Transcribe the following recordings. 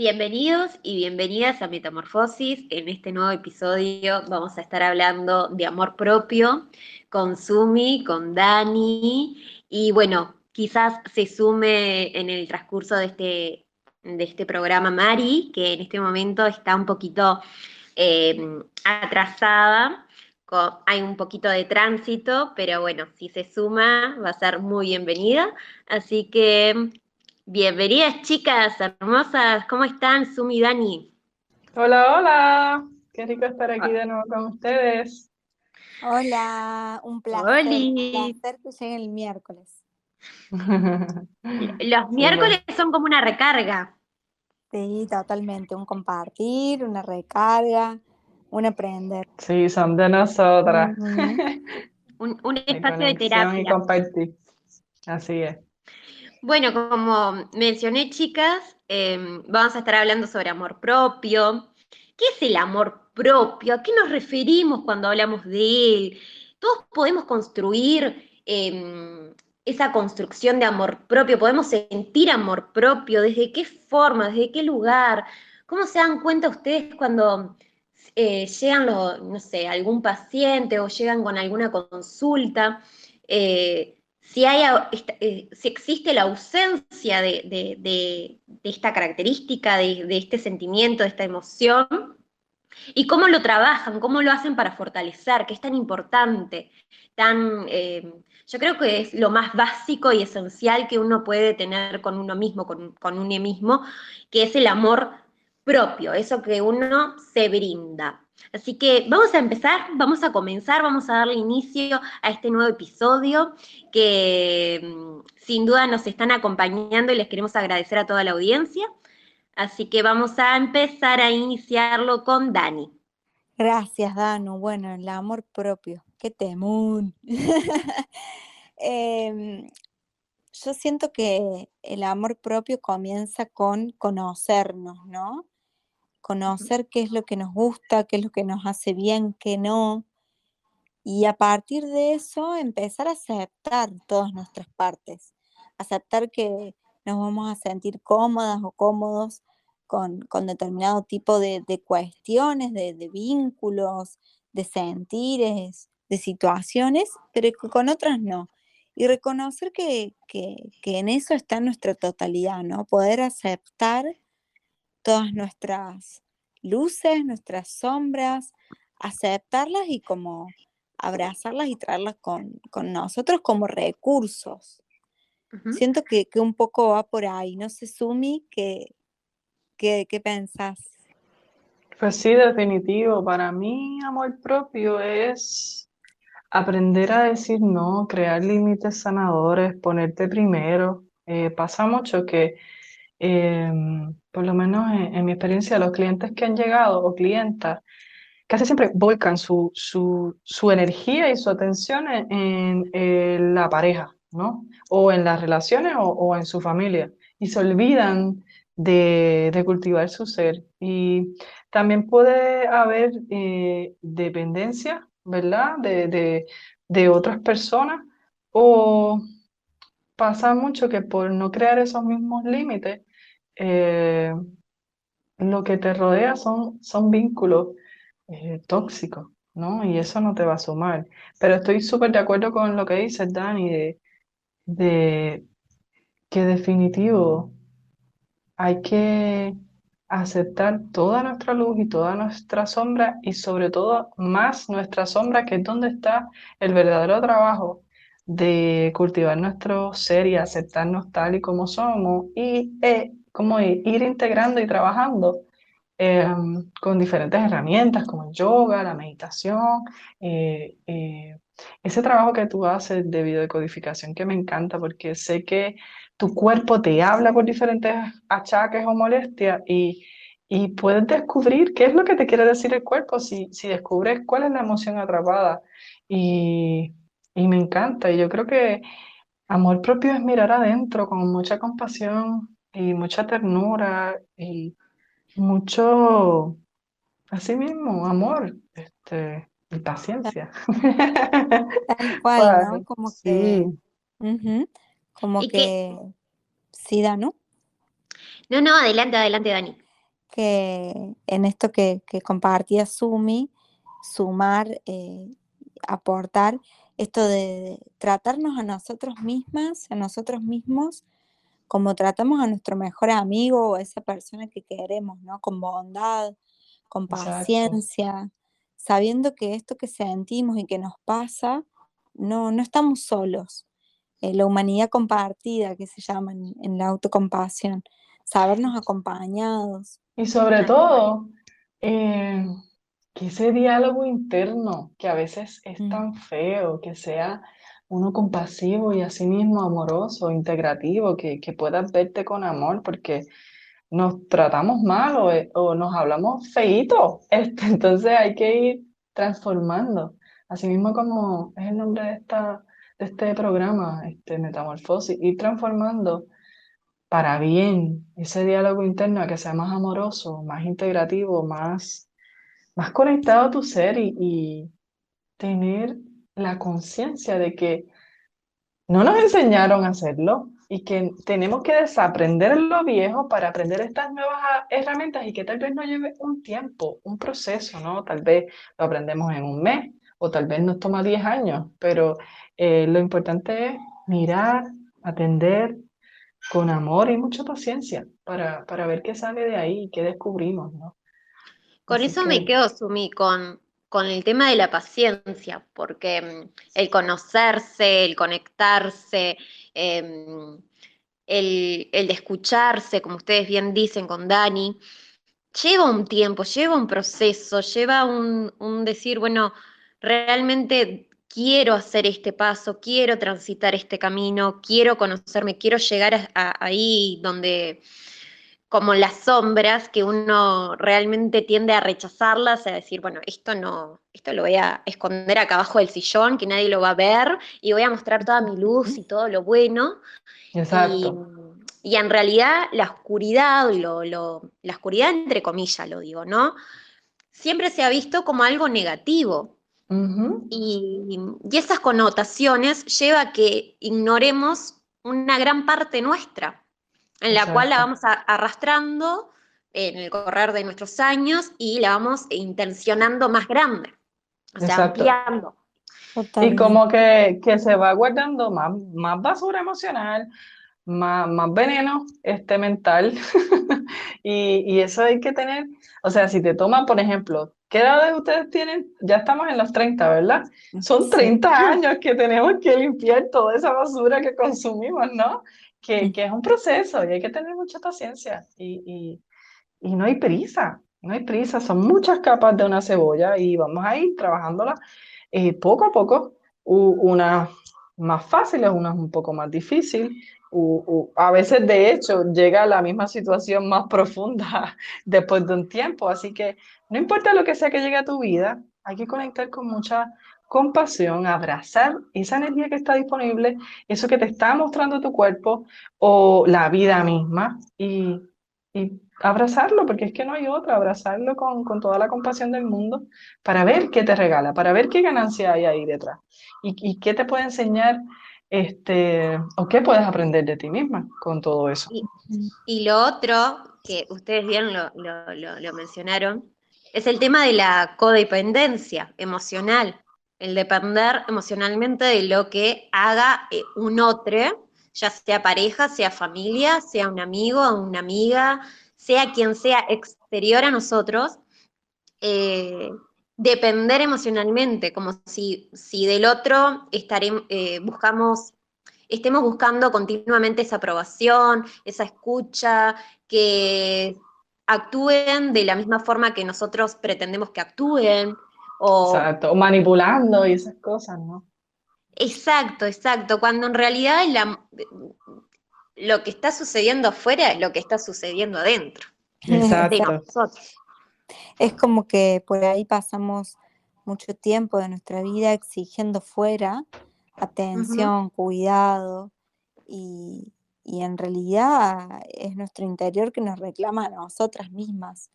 Bienvenidos y bienvenidas a Metamorfosis. En este nuevo episodio vamos a estar hablando de amor propio con Sumi, con Dani y bueno, quizás se sume en el transcurso de este, de este programa Mari, que en este momento está un poquito eh, atrasada. hay un poquito de tránsito, pero bueno, si se suma va a ser muy bienvenida. Así que bienvenidas chicas hermosas, ¿cómo están Sumi y Dani? Hola, hola, qué rico estar aquí de nuevo con ustedes. Hola, un placer, un placer que lleguen el miércoles. Los miércoles son como una recarga. Sí, totalmente. Un compartir, una recarga, un aprender. Sí, son de nosotras. un, espacio de terapia. Y compartir. Así es. Bueno, como mencioné, chicas, em, vamos a estar hablando sobre amor propio. ¿Qué es el amor propio? ¿A qué nos referimos cuando hablamos de él? Todos podemos construir em, esa construcción de amor propio, podemos sentir amor propio, desde qué forma, desde qué lugar, cómo se dan cuenta ustedes cuando eh, llegan, no sé, algún paciente o llegan con alguna consulta, eh, si, hay, eh, si existe la ausencia de, esta característica, de, este sentimiento, de esta emoción, y cómo lo trabajan, cómo lo hacen para fortalecer, que es tan importante, tan yo creo que es lo más básico y esencial que uno puede tener con uno mismo, con, uno mismo, que es el amor propio, eso que uno se brinda. Así que vamos a empezar, vamos a comenzar, vamos a darle inicio a este nuevo episodio que mm, sin duda nos están acompañando y les queremos agradecer a toda la audiencia. Así que vamos a empezar a iniciarlo con Dani. Gracias, Danu. Bueno, el amor propio. Qué temún. Em, yo siento que el amor propio comienza con conocernos, ¿no? Conocer qué es lo que nos gusta, qué es lo que nos hace bien, qué no. Y a partir de eso empezar a aceptar todas nuestras partes. Aceptar que nos vamos a sentir cómodas o cómodos con, determinado tipo de, cuestiones, de, de, vínculos, de sentires, de situaciones, pero con otras no. Y reconocer que, en eso está nuestra totalidad, ¿no? Poder aceptar todas nuestras luces, nuestras sombras, aceptarlas y como abrazarlas y traerlas con, nosotros como recursos. Siento que, un poco va por ahí. No sé, Sumi, ¿qué, qué, qué pensás? Pues sí, definitivo. Para mí, amor propio es Aprender a decir no, crear límites sanadores, ponerte primero. Eh, pasa mucho que, em, por lo menos en, mi experiencia, los clientes que han llegado o clientas casi siempre volcan su, su, energía y su atención en, la pareja, ¿no? O en las relaciones o, en su familia. Y se olvidan de, cultivar su ser. Y también puede haber eh, dependencia ¿verdad? De, de, otras personas o pasa mucho que por no crear esos mismos límites, eh, lo que te rodea son, son vínculos eh, tóxicos, ¿no? Y eso no te va a sumar. Pero estoy súper de acuerdo con lo que dices, Dani, de, que definitivo hay que aceptar toda nuestra luz y toda nuestra sombra y sobre todo más nuestra sombra, que es donde está el verdadero trabajo de cultivar nuestro ser y aceptarnos tal y como somos y eh, como ir integrando y trabajando em, con diferentes herramientas como el yoga, la meditación, eh, eh, ese trabajo que tú haces de videocodificación que me encanta porque sé que tu cuerpo te habla por diferentes achaques o molestias y, y puedes descubrir qué es lo que te quiere decir el cuerpo si, si descubres cuál es la emoción atrapada. Y, y me encanta. Y yo creo que amor propio es mirar adentro con mucha compasión y mucha ternura y mucho, así mismo, amor este, y paciencia. Tal cual, ¿no? Como que... Como que, sí, ¿no? No, no, adelante, adelante, Dani. que en esto que, compartía Sumi, sumar, eh, aportar, esto de tratarnos a nosotros mismas, a nosotros mismos, como tratamos a nuestro mejor amigo o a esa persona que queremos, ¿no? Con bondad, con paciencia, sabiendo que esto que sentimos y que nos pasa, no, no estamos solos. Eh, la humanidad compartida, que se llama en, la autocompasión, sabernos acompañados. Y sobre todo, eh, que ese diálogo interno, que a veces es mm. tan feo, que sea uno compasivo y asimismo amoroso, integrativo, que, que puedas verte con amor, porque nos tratamos mal o, eh, o nos hablamos feíto. Este, entonces hay que ir transformando. Asimismo como es el nombre de, esta, de este programa, este, Metamorfosis, ir transformando para bien ese diálogo interno a que sea más amoroso, más integrativo, más, más conectado a tu ser y, y tener la conciencia de que no nos enseñaron a hacerlo y que tenemos que desaprender lo viejo para aprender estas nuevas herramientas y que tal vez nos lleve un tiempo, un proceso, ¿no? Tal vez lo aprendemos en un mes o tal vez nos toma 10 años, pero eh, lo importante es mirar, atender con amor y mucha paciencia para, para ver qué sale de ahí y qué descubrimos, ¿no? Con eso me quedo, Sumi, con con el tema de la paciencia, porque mm, el conocerse, el conectarse, em, el, de escucharse, como ustedes bien dicen con Dani, lleva un tiempo, lleva un proceso, lleva un, decir, bueno, realmente quiero hacer este paso, quiero transitar este camino, quiero conocerme, quiero llegar ahí donde como las sombras que uno realmente tiende a rechazarlas, a decir, bueno, esto no, esto lo voy a esconder acá abajo del sillón, que nadie lo va a ver, y voy a mostrar toda mi luz y todo lo bueno. Exacto. Y, en realidad la oscuridad, lo, la oscuridad entre comillas lo digo, ¿no? Siempre se ha visto como algo negativo. y, y esas connotaciones lleva a que ignoremos una gran parte nuestra en la cual la vamos arrastrando en el correr de nuestros años y la vamos intencionando más grande, o sea, ampliando. Y como que, que, se va guardando más, más basura emocional, más, más veneno este, mental. y, y, eso hay que tener, o sea, si te toman, por ejemplo, ¿qué edad ustedes tienen? Ya estamos en los 30, ¿verdad? Son 30 años que tenemos que limpiar toda esa basura que consumimos, ¿no? Que, que, es un proceso y hay que tener mucha paciencia y, y, y, no hay prisa, no hay prisa, son muchas capas de una cebolla y vamos a ir trabajándola eh, poco a poco, unas más fáciles, unas un poco más difíciles. a veces, de hecho, llega a la misma situación más profunda después de un tiempo. Así que no importa lo que sea que llegue a tu vida, hay que conectar con mucha compasión, abrazar esa energía que está disponible, eso que te está mostrando tu cuerpo o la vida misma y, y abrazarlo, porque es que no hay otra, abrazarlo con, con, toda la compasión del mundo para ver qué te regala, para ver qué ganancia hay ahí detrás y, y qué te puede enseñar este, o qué puedes aprender de ti misma con todo eso. Y, y lo otro, que ustedes bien lo, lo, lo, lo mencionaron, es el tema de la codependencia emocional el depender emocionalmente de lo que haga eh, un otro, ya sea pareja, sea familia, sea un amigo, una amiga, sea quien sea exterior a nosotros, eh, depender emocionalmente, como si, si del otro estaremos, eh, buscamos, estemos buscando continuamente esa aprobación, esa escucha, que actúen de la misma forma que nosotros pretendemos que actúen, o, exacto, o manipulando y esas cosas, ¿no? Exacto, exacto, cuando en realidad lo que está sucediendo afuera es lo que está sucediendo adentro. Exacto. Es como que por ahí pasamos mucho tiempo de nuestra vida exigiendo fuera atención, cuidado, y, y, en realidad es nuestro interior que nos reclama a nosotras mismas,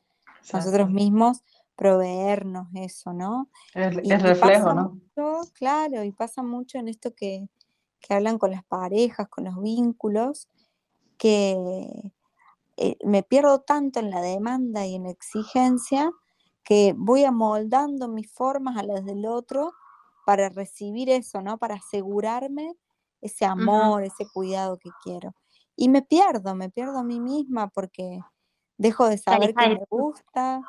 nosotros mismos proveernos eso, ¿no? El, reflejo, ¿no? claro, y pasa mucho en esto que, hablan con las parejas, con los vínculos, que eh, me pierdo tanto en la demanda y en la exigencia que voy amoldando mis formas a las del otro para recibir eso, ¿no? Para asegurarme ese amor, ese cuidado que quiero. Y me pierdo, me pierdo a mí misma porque dejo de saber que me gusta,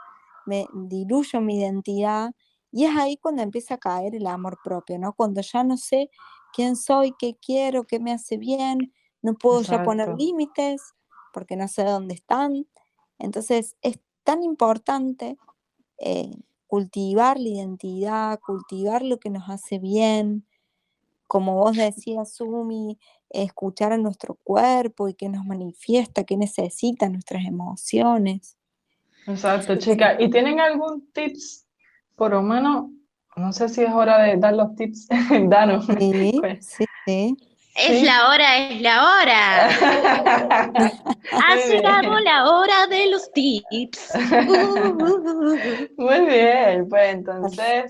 me diluyo mi identidad y es ahí cuando empieza a caer el amor propio, ¿no? Cuando ya no sé quién soy, qué quiero, qué me hace bien, no puedo ya poner límites porque no sé dónde están. Entonces es tan importante eh, cultivar la identidad, cultivar lo que nos hace bien, como vos decías, Sumi, escuchar a nuestro cuerpo y que nos manifiesta, que necesita nuestras emociones. Exacto, chicas. ¿Y tienen algún tips, por lo menos, no sé si es hora de dar los tips, danos? Sí, pues. sí, sí. Es la hora, es la hora. ha llegado la hora de los tips. Muy bien, pues entonces,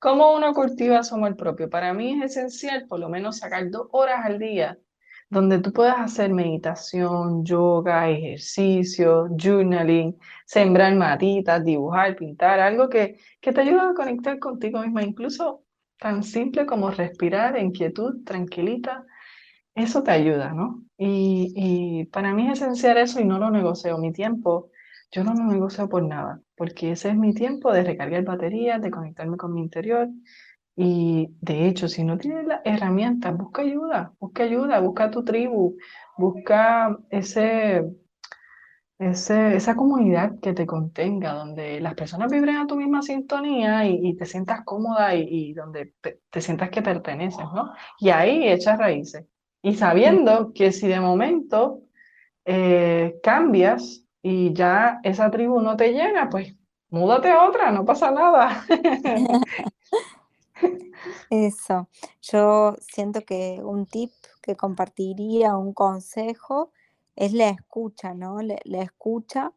¿cómo uno cultiva su amor propio? Para mí es esencial por lo menos sacar dos horas al día donde tú puedas hacer meditación, yoga, ejercicio, journaling, sembrar matitas, dibujar, pintar, algo que, que te ayude a conectar contigo misma, incluso tan simple como respirar en quietud, tranquilita, eso te ayuda, ¿no? Y, y, para mí es esencial eso y no lo negocio. Mi tiempo, yo no lo negocio por nada, porque ese es mi tiempo de recargar baterías, de conectarme con mi interior. Y de hecho, si no tienes las herramientas, busca ayuda, busca ayuda, busca tu tribu, busca ese, ese, esa comunidad que te contenga, donde las personas vibren a tu misma sintonía y, te sientas cómoda y, y donde te sientas que perteneces, ¿no? Y ahí echas raíces. Y sabiendo que si de momento eh, cambias y ya esa tribu no te llena, pues múdate a otra, no pasa nada. Eso, yo siento que un tip que compartiría, un consejo, es la escucha, ¿no? La, escucha,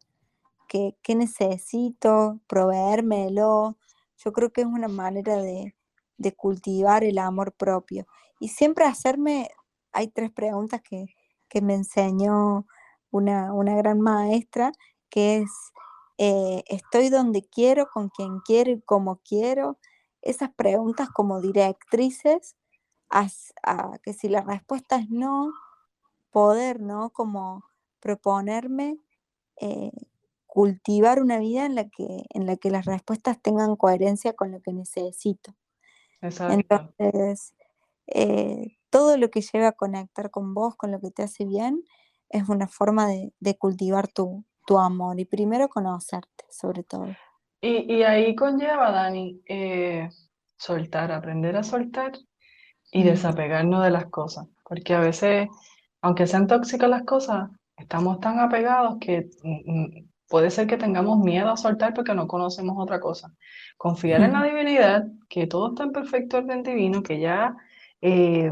que, necesito, proveérmelo. Yo creo que es una manera de, de cultivar el amor propio. Y siempre hacerme hay tres preguntas que, me enseñó una, gran maestra, que es, eh, ¿estoy donde quiero, con quien quiero y como quiero? Esas preguntas como directrices a, que si la respuesta es no, poder, ¿no? Como proponerme eh, cultivar una vida en la, que, en la que las respuestas tengan coherencia con lo que necesito. Exacto. Entonces, eh, todo lo que llega a conectar con vos, con lo que te hace bien, es una forma de, cultivar tu, amor y primero conocerte, sobre todo. Y, ahí conlleva, Dani, eh, soltar, aprender a soltar y desapegarnos de las cosas, porque a veces, aunque sean tóxicas las cosas, estamos tan apegados que mm, mm, puede ser que tengamos miedo a soltar porque no conocemos otra cosa. Confiar en la divinidad, que todo está en perfecto orden divino, que ya eh,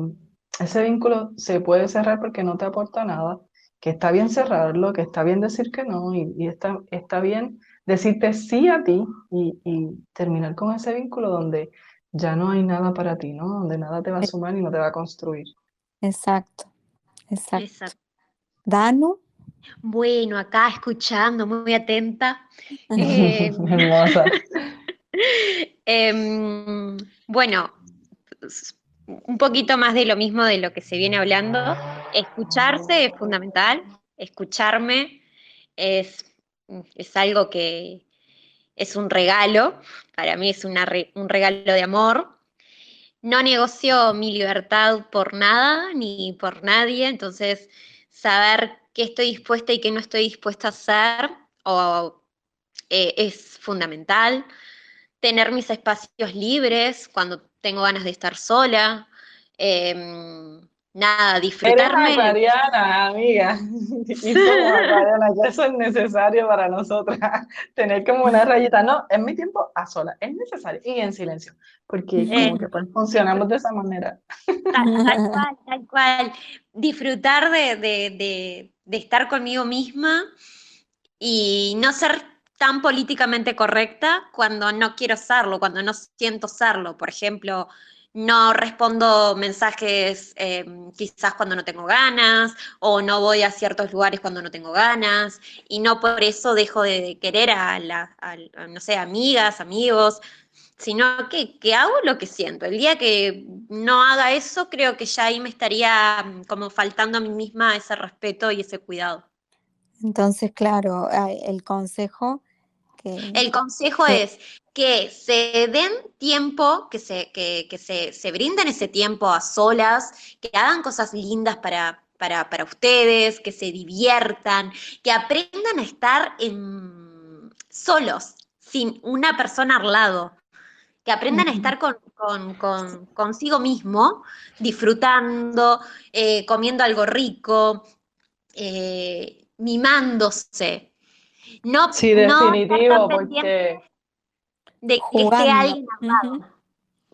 ese vínculo se puede cerrar porque no te aporta nada, que está bien cerrarlo, que está bien decir que no y, está, está bien decirte sí a ti y, terminar con ese vínculo donde ya no hay nada para ti, ¿no? Donde nada te va a sumar y no te va a construir. Exacto, exacto. Danu. Bueno, acá escuchando, muy atenta. Eh, Hermosa. Em, bueno, un poquito más de lo mismo de lo que se viene hablando. Escucharse es fundamental, escucharme es, es algo que es un regalo, para mí es un regalo de amor. No negocio mi libertad por nada ni por nadie, entonces saber qué estoy dispuesta y qué no estoy dispuesta a hacer eh, es fundamental. Tener mis espacios libres cuando tengo ganas de estar sola. Em, nada, disfrutarme. Eres Mariana, amiga. Y Mariana, eso es necesario para nosotras. Tener como una rayita. No, es mi tiempo a sola. Es necesario. Y en silencio. Porque como que pues, funcionamos de esa manera. Tal, cual, tal cual. Disfrutar de, de, de estar conmigo misma y no ser tan políticamente correcta cuando no quiero serlo, cuando no siento serlo. Por ejemplo, no respondo mensajes eh, quizás cuando no tengo ganas, o no voy a ciertos lugares cuando no tengo ganas, y no por eso dejo de querer a, la, no sé, amigas, amigos, sino que, que, hago lo que siento. El día que no haga eso, creo que ya ahí me estaría mm, como faltando a mí misma ese respeto y ese cuidado. Entonces, claro, el consejo el consejo es que se den tiempo, que, se, que, se, se, brinden ese tiempo a solas, que hagan cosas lindas para, para, para ustedes, que se diviertan, que aprendan a estar en, solos, sin una persona al lado, que aprendan a estar con, con, consigo mismo, disfrutando, eh, comiendo algo rico, eh, mimándose, no, sí, definitivo, porque... De que esté alguien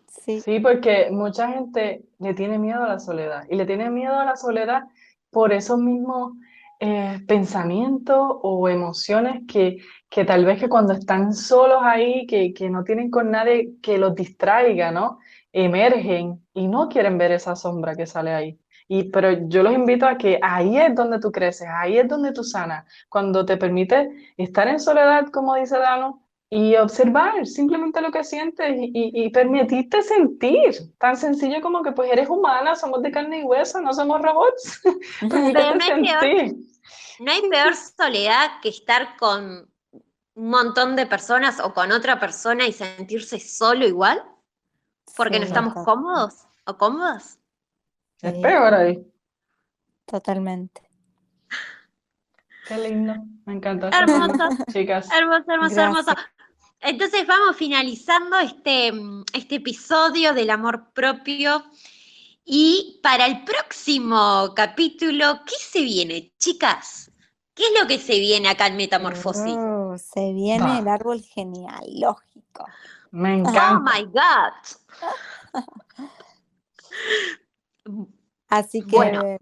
sí. sí, porque mucha gente le tiene miedo a la soledad y le tiene miedo a la soledad por esos mismos eh, pensamientos o emociones que, que tal vez que cuando están solos ahí, que, que no tienen con nadie que los distraiga, ¿no? Emergen y no quieren ver esa sombra que sale ahí. Y, pero yo los invito a que ahí es donde tú creces, ahí es donde tú sanas, cuando te permite estar en soledad, como dice Dano, y observar simplemente lo que sientes y, y, permitirte sentir. Tan sencillo como que pues eres humana, somos de carne y hueso, no somos robots. no, hay peor, no hay peor soledad que estar con un montón de personas o con otra persona y sentirse solo igual, porque no estamos cómodos o cómodas. Es peor ahí. Totalmente. Qué lindo. Me encanta. Hermoso. Chicas. Hermoso, hermoso, hermoso. Entonces vamos finalizando este, este episodio del amor propio. Y para el próximo capítulo, ¿qué se viene, chicas? ¿Qué es lo que se viene acá en Metamorfosis? Oh, se viene el árbol genealógico. Me encanta. Oh my God. Así que.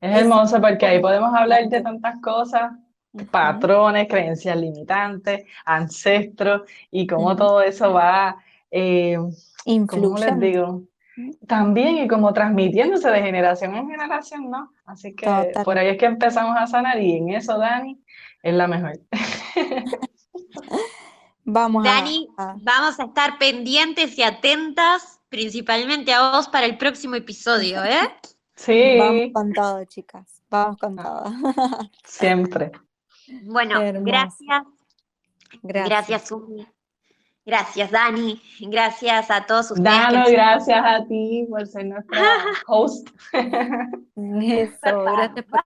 es hermoso porque ahí podemos hablar de tantas cosas, patrones, creencias limitantes, ancestros y cómo todo eso va. Eh, ¿Cómo les digo? También y como transmitiéndose de generación en generación, ¿no? Así que por ahí es que empezamos a sanar y en eso Dani es la mejor. Vamos Dani, vamos a estar pendientes y atentas principalmente a vos para el próximo episodio, ¿eh? Sí. Vamos con todo, chicas. Vamos con todo. Siempre. Bueno, gracias. Gracias, gracias Umi. Gracias, Dani. Gracias a todos ustedes. Dano, gracias a ti por ser nuestra host. Eso, gracias por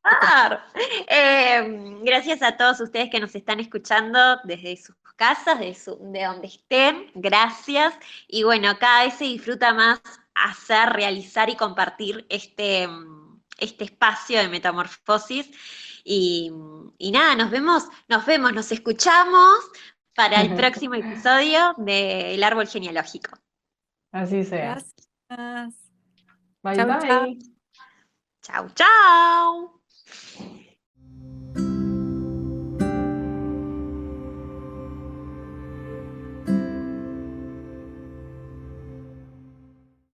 eh, Gracias a todos ustedes que nos están escuchando desde sus casas, de, de donde estén. Gracias. Y bueno, cada vez se disfruta más hacer, realizar y compartir este, este espacio de metamorfosis. Y, y, nada, nos vemos, nos vemos, nos escuchamos para el próximo episodio del Árbol Genealógico. Así sea. Gracias. Bye bye. Chau, chau.